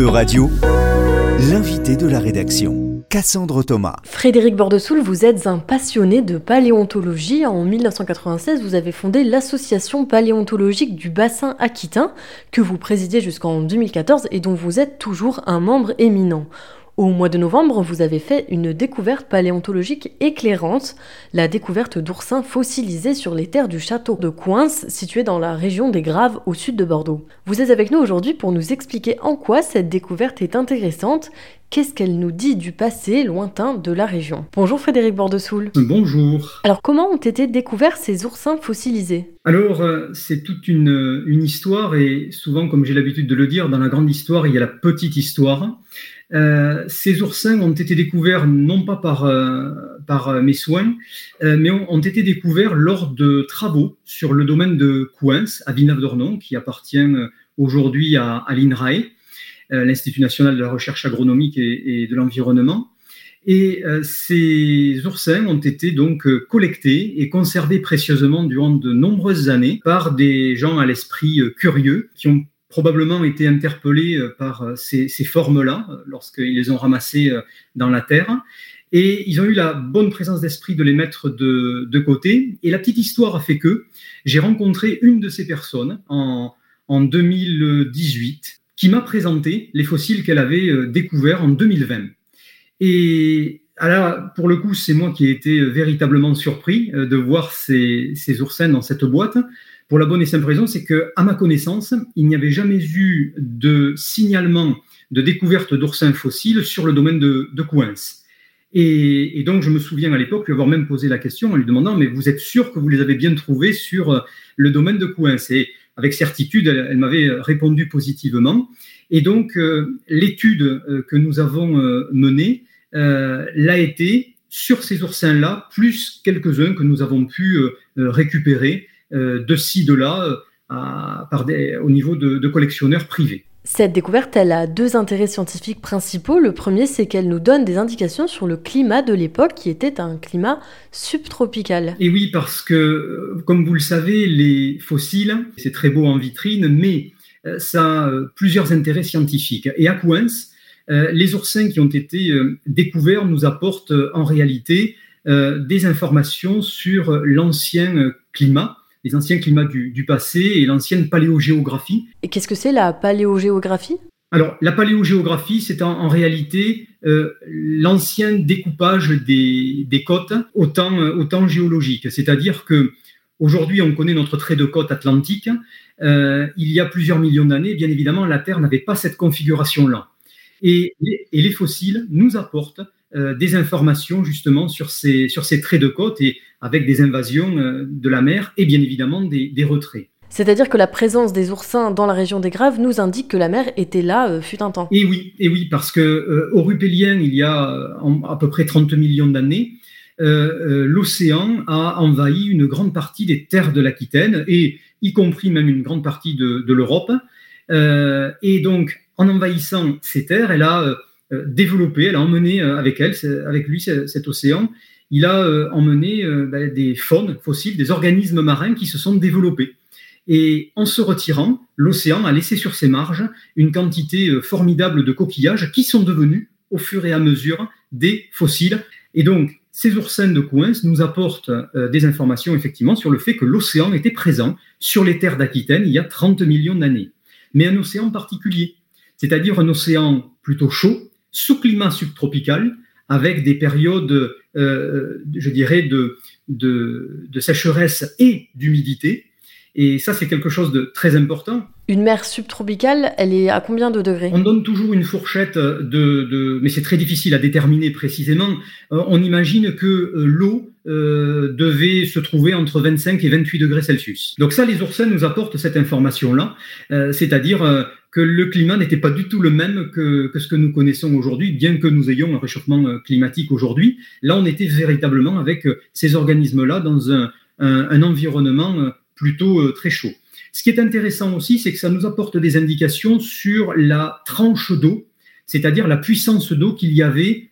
E-Radio, l'invité de la rédaction, Cassandre Thomas. Frédéric Bordesoul, vous êtes un passionné de paléontologie. En 1996, vous avez fondé l'Association paléontologique du bassin aquitain, que vous présidiez jusqu'en 2014 et dont vous êtes toujours un membre éminent. Au mois de novembre, vous avez fait une découverte paléontologique éclairante, la découverte d'oursins fossilisés sur les terres du château de Coince, situé dans la région des Graves au sud de Bordeaux. Vous êtes avec nous aujourd'hui pour nous expliquer en quoi cette découverte est intéressante, qu'est-ce qu'elle nous dit du passé lointain de la région. Bonjour Frédéric Bordesoul. Bonjour. Alors comment ont été découverts ces oursins fossilisés? Alors euh, c'est toute une, une histoire et souvent comme j'ai l'habitude de le dire, dans la grande histoire il y a la petite histoire. Euh, ces oursins ont été découverts non pas par, euh, euh, mes soins, mais ont, été découverts lors de travaux sur le domaine de Couens, à Villeneuve-d'Ornon, qui appartient aujourd'hui à, à l'INRAE, l'Institut national de la recherche agronomique et, et de l'environnement. Et ces oursins ont été donc collectés et conservés précieusement durant de nombreuses années par des gens à l'esprit curieux qui ont probablement été interpellés euh, par euh, ces, formes-là euh, lorsqu'ils les ont ramassées dans la terre. Et ils ont eu la bonne présence d'esprit de les mettre de, côté. Et la petite histoire a fait que j'ai rencontré une de ces personnes en, en 2018 qui m'a présenté les fossiles qu'elle avait découverts en 2020. Et alors, pour le coup, c'est moi qui ai été véritablement surpris de voir ces oursins dans cette boîte pour la bonne et simple raison, c'est que, à ma connaissance, il n'y avait jamais eu de signalement de découverte d'oursins fossiles sur le domaine de, de Et, donc, je me souviens à l'époque lui avoir même posé la question en lui demandant Mais vous êtes sûr que vous les avez bien trouvés sur euh, le domaine de Coins Et avec certitude, elle, m'avait répondu positivement. Et donc, euh, l'étude euh, que nous avons menée l'a été sur ces oursins-là, plus quelques-uns que nous avons pu récupérer euh, de ci, de là, euh, par des, au niveau de, collectionneurs privés. Cette découverte, elle a deux intérêts scientifiques principaux. Le premier, c'est qu'elle nous donne des indications sur le climat de l'époque, qui était un climat subtropical. Et oui, parce que, euh, comme vous le savez, les fossiles, c'est très beau en vitrine, mais ça a plusieurs intérêts scientifiques. Et à Coens, les oursins qui ont été découverts nous apportent en réalité des informations sur l'ancien climat les anciens climats du, passé et l'ancienne paléogéographie. Et qu'est-ce que c'est la paléogéographie? Alors, la paléogéographie, c'est en, réalité euh, l'ancien découpage des, côtes au temps, euh, géologique. C'est-à-dire que aujourd'hui, on connaît notre trait de côte atlantique. Euh, il y a plusieurs millions d'années, bien évidemment, la Terre n'avait pas cette configuration-là. Et, et, les fossiles nous apportent euh, des informations justement sur ces, sur ces traits de côte et avec des invasions euh, de la mer et bien évidemment des, retraits. C'est-à-dire que la présence des oursins dans la région des Graves nous indique que la mer était là euh, fut un temps. Et oui, et oui, parce que au Rupélien, il y a à peu près 30 millions d'années, l'océan a envahi une grande partie des terres de l'Aquitaine et y compris même une grande partie de, de l'Europe. et donc, en envahissant ces terres, elle a développé, elle a emmené euh, avec elle, avec lui, cet océan, il a euh, emmené bah, des faunes fossiles, des organismes marins qui se sont développés. Et en se retirant, l'océan a laissé sur ses marges une quantité formidable de coquillages qui sont devenus, au fur et à mesure, des fossiles. Et donc, ces oursins de Couens nous apportent des informations effectivement sur le fait que l'océan était présent sur les terres d'Aquitaine il y a 30 millions d'années. Mais un océan particulier, c'est-à-dire un océan plutôt chaud, sous climat subtropical, avec des périodes, euh, je dirais, de, de, sécheresse et d'humidité. Et ça, c'est quelque chose de très important. Une mer subtropicale, elle est à combien de degrés? On donne toujours une fourchette de, mais c'est très difficile à déterminer précisément. Euh, on imagine que euh, l'eau devait se trouver entre 25 et 28 degrés Celsius. Donc ça, les oursins nous apportent cette information-là, c'est-à-dire que le climat n'était pas du tout le même que, ce que nous connaissons aujourd'hui, bien que nous ayons un réchauffement euh, climatique aujourd'hui. Là, on était véritablement avec euh, ces organismes-là dans un, environnement euh, plutôt très chaud. Ce qui est intéressant aussi, c'est que ça nous apporte des indications sur la tranche d'eau, c'est-à-dire la puissance d'eau qu'il y avait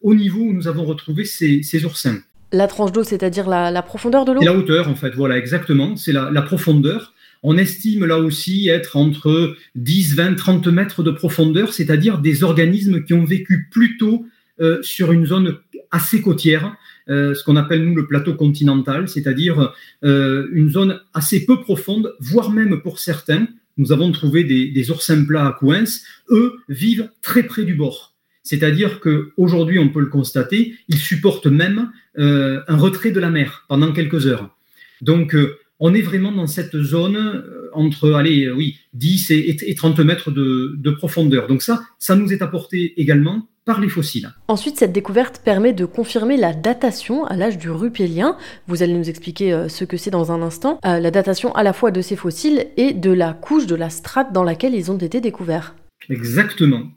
au niveau où nous avons retrouvé ces, oursins. La tranche d'eau, c'est-à-dire la, profondeur de l'eau? La hauteur, en fait, voilà, exactement. C'est la, la profondeur on estime là aussi être entre 10, 20, 30 mètres de profondeur, c'est-à-dire des organismes qui ont vécu plutôt euh, sur une zone assez côtière, euh, ce qu'on appelle nous le plateau continental, c'est-à-dire euh, une zone assez peu profonde, voire même pour certains, nous avons trouvé des, oursins plats à Coens, eux vivent très près du bord. C'est-à-dire qu'aujourd'hui, on peut le constater, ils supportent même un retrait de la mer pendant quelques heures. Donc, on est vraiment dans cette zone euh, entre, allez, euh, oui, 10 et, 30 mètres de, profondeur. Donc ça, ça nous est apporté également par les fossiles. Ensuite, cette découverte permet de confirmer la datation à l'âge du rupélien. Vous allez nous expliquer euh, ce que c'est dans un instant. la datation à la fois de ces fossiles et de la couche, de la strate dans laquelle ils ont été découverts. Exactement.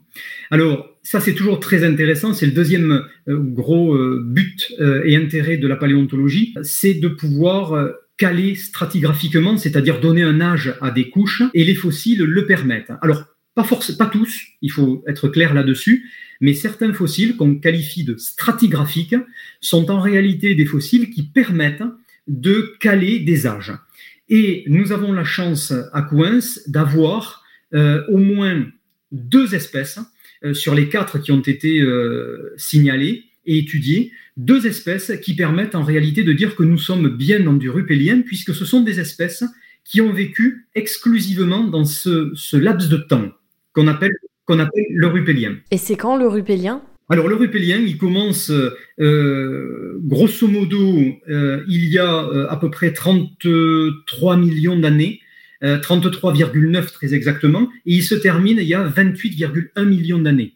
Alors, ça c'est toujours très intéressant, c'est le deuxième gros but et intérêt de la paléontologie, c'est de pouvoir caler stratigraphiquement, c'est-à-dire donner un âge à des couches, et les fossiles le permettent. Alors, pas, force, tous, il faut être clair là-dessus, mais certains fossiles qu'on qualifie de stratigraphiques sont en réalité des fossiles qui permettent de caler des âges. Et nous avons la chance à Coens d'avoir euh, au moins deux espèces euh, sur les quatre qui ont été euh, signalées et étudiées deux espèces qui permettent en réalité de dire que nous sommes bien dans du rupélien, puisque ce sont des espèces qui ont vécu exclusivement dans ce, laps de temps qu'on appelle, qu'on appelle le rupélien. Et c'est quand le rupélien? Alors le rupélien, il commence euh, grosso modo euh, il y a euh, à peu près 33 millions d'années, 33,9 très exactement, et il se termine il y a 28,1 millions d'années.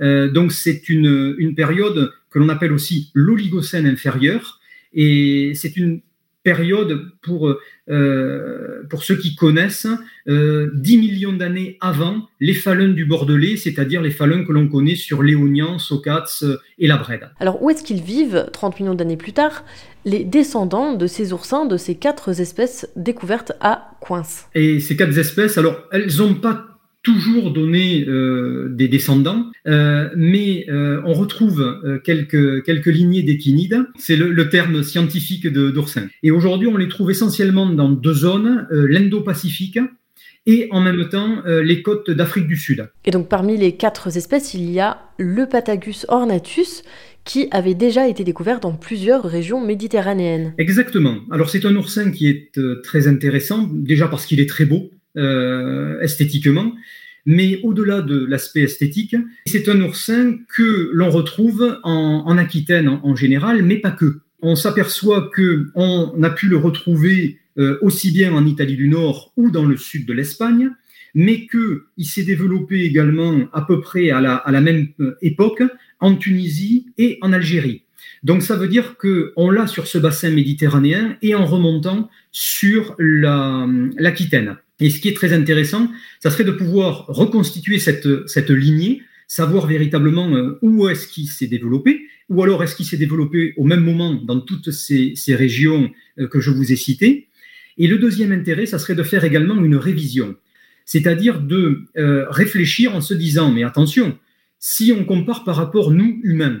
donc c'est une, une période que l'on appelle aussi l'Oligocène inférieur. Et c'est une période, pour, euh, pour ceux qui connaissent, euh, 10 millions d'années avant les phalins du Bordelais, c'est-à-dire les phalins que l'on connaît sur Léognan, Socats et la Brède. Alors où est-ce qu'ils vivent 30 millions d'années plus tard? Les descendants de ces oursins, de ces quatre espèces découvertes à Coins. Et ces quatre espèces, alors elles n'ont pas toujours donné euh, des descendants, euh, mais euh, on retrouve quelques, quelques lignées d'échinides. C'est le, terme scientifique d'oursin. Et aujourd'hui, on les trouve essentiellement dans deux zones, l'Indo-Pacifique et en même temps les côtes d'Afrique du Sud. Et donc parmi les quatre espèces, il y a le Patagus ornatus qui avait déjà été découvert dans plusieurs régions méditerranéennes. Exactement. Alors c'est un oursin qui est très intéressant, déjà parce qu'il est très beau. Euh, esthétiquement. Mais au-delà de l'aspect esthétique, c'est un oursin que l'on retrouve en, Aquitaine en, général, mais pas que. On s'aperçoit que on a pu le retrouver euh, aussi bien en Italie du Nord ou dans le sud de l'Espagne, mais qu'il s'est développé également à peu près à la, à la même euh, époque en Tunisie et en Algérie. Donc ça veut dire qu'on l'a sur ce bassin méditerranéen et en remontant sur l'Aquitaine. Et ce qui est très intéressant, ça serait de pouvoir reconstituer cette, cette lignée, savoir véritablement euh, où est-ce qu'il s'est développé, ou alors est-ce qu'il s'est développé au même moment dans toutes ces, ces régions euh, que je vous ai citées. Et le deuxième intérêt, ça serait de faire également une révision, c'est-à-dire de euh, réfléchir en se disant, mais attention, si on compare par rapport nous, humains,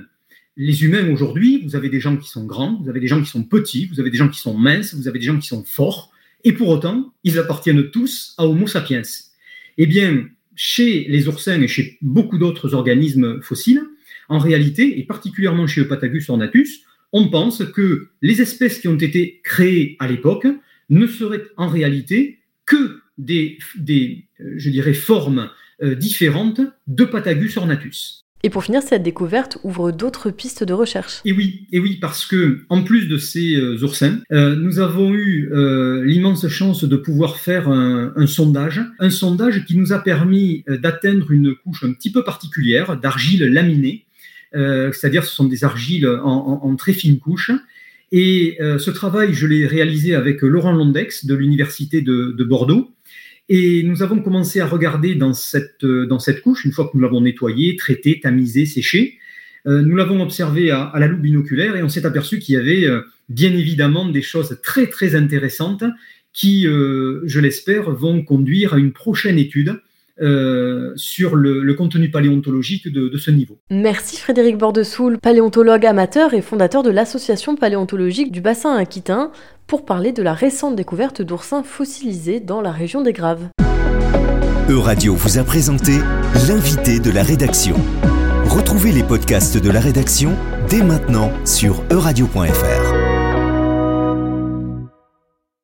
les humains aujourd'hui, vous avez des gens qui sont grands, vous avez des gens qui sont petits, vous avez des gens qui sont minces, vous avez des gens qui sont forts, et pour autant, ils appartiennent tous à Homo sapiens. Eh bien, chez les oursins et chez beaucoup d'autres organismes fossiles, en réalité, et particulièrement chez Eupatagus ornatus, on pense que les espèces qui ont été créées à l'époque ne seraient en réalité que des, je dirais, formes euh, différentes de Patagus ornatus. Et pour finir, cette découverte ouvre d'autres pistes de recherche. Et oui, et oui, parce que en plus de ces euh, oursins, euh, nous avons eu euh, l'immense chance de pouvoir faire un, sondage, un sondage qui nous a permis d'atteindre une couche un petit peu particulière d'argile laminée, c'est-à-dire ce sont des argiles en, très fine couche. Et ce travail, je l'ai réalisé avec Laurent Londex de l'université de Bordeaux. Et nous avons commencé à regarder dans cette, euh, couche, une fois que nous l'avons nettoyée, traitée, tamisée, séchée, euh, nous l'avons observé à, la loupe binoculaire et on s'est aperçu qu'il y avait euh, bien évidemment des choses très très intéressantes qui, je l'espère, vont conduire à une prochaine étude euh, sur le, contenu paléontologique de, ce niveau. Merci Frédéric Bordesoul, paléontologue amateur et fondateur de l'association paléontologique du bassin aquitain, pour parler de la récente découverte d'oursins fossilisés dans la région des Graves. Euradio vous a présenté l'invité de la rédaction. Retrouvez les podcasts de la rédaction dès maintenant sur euradio.fr.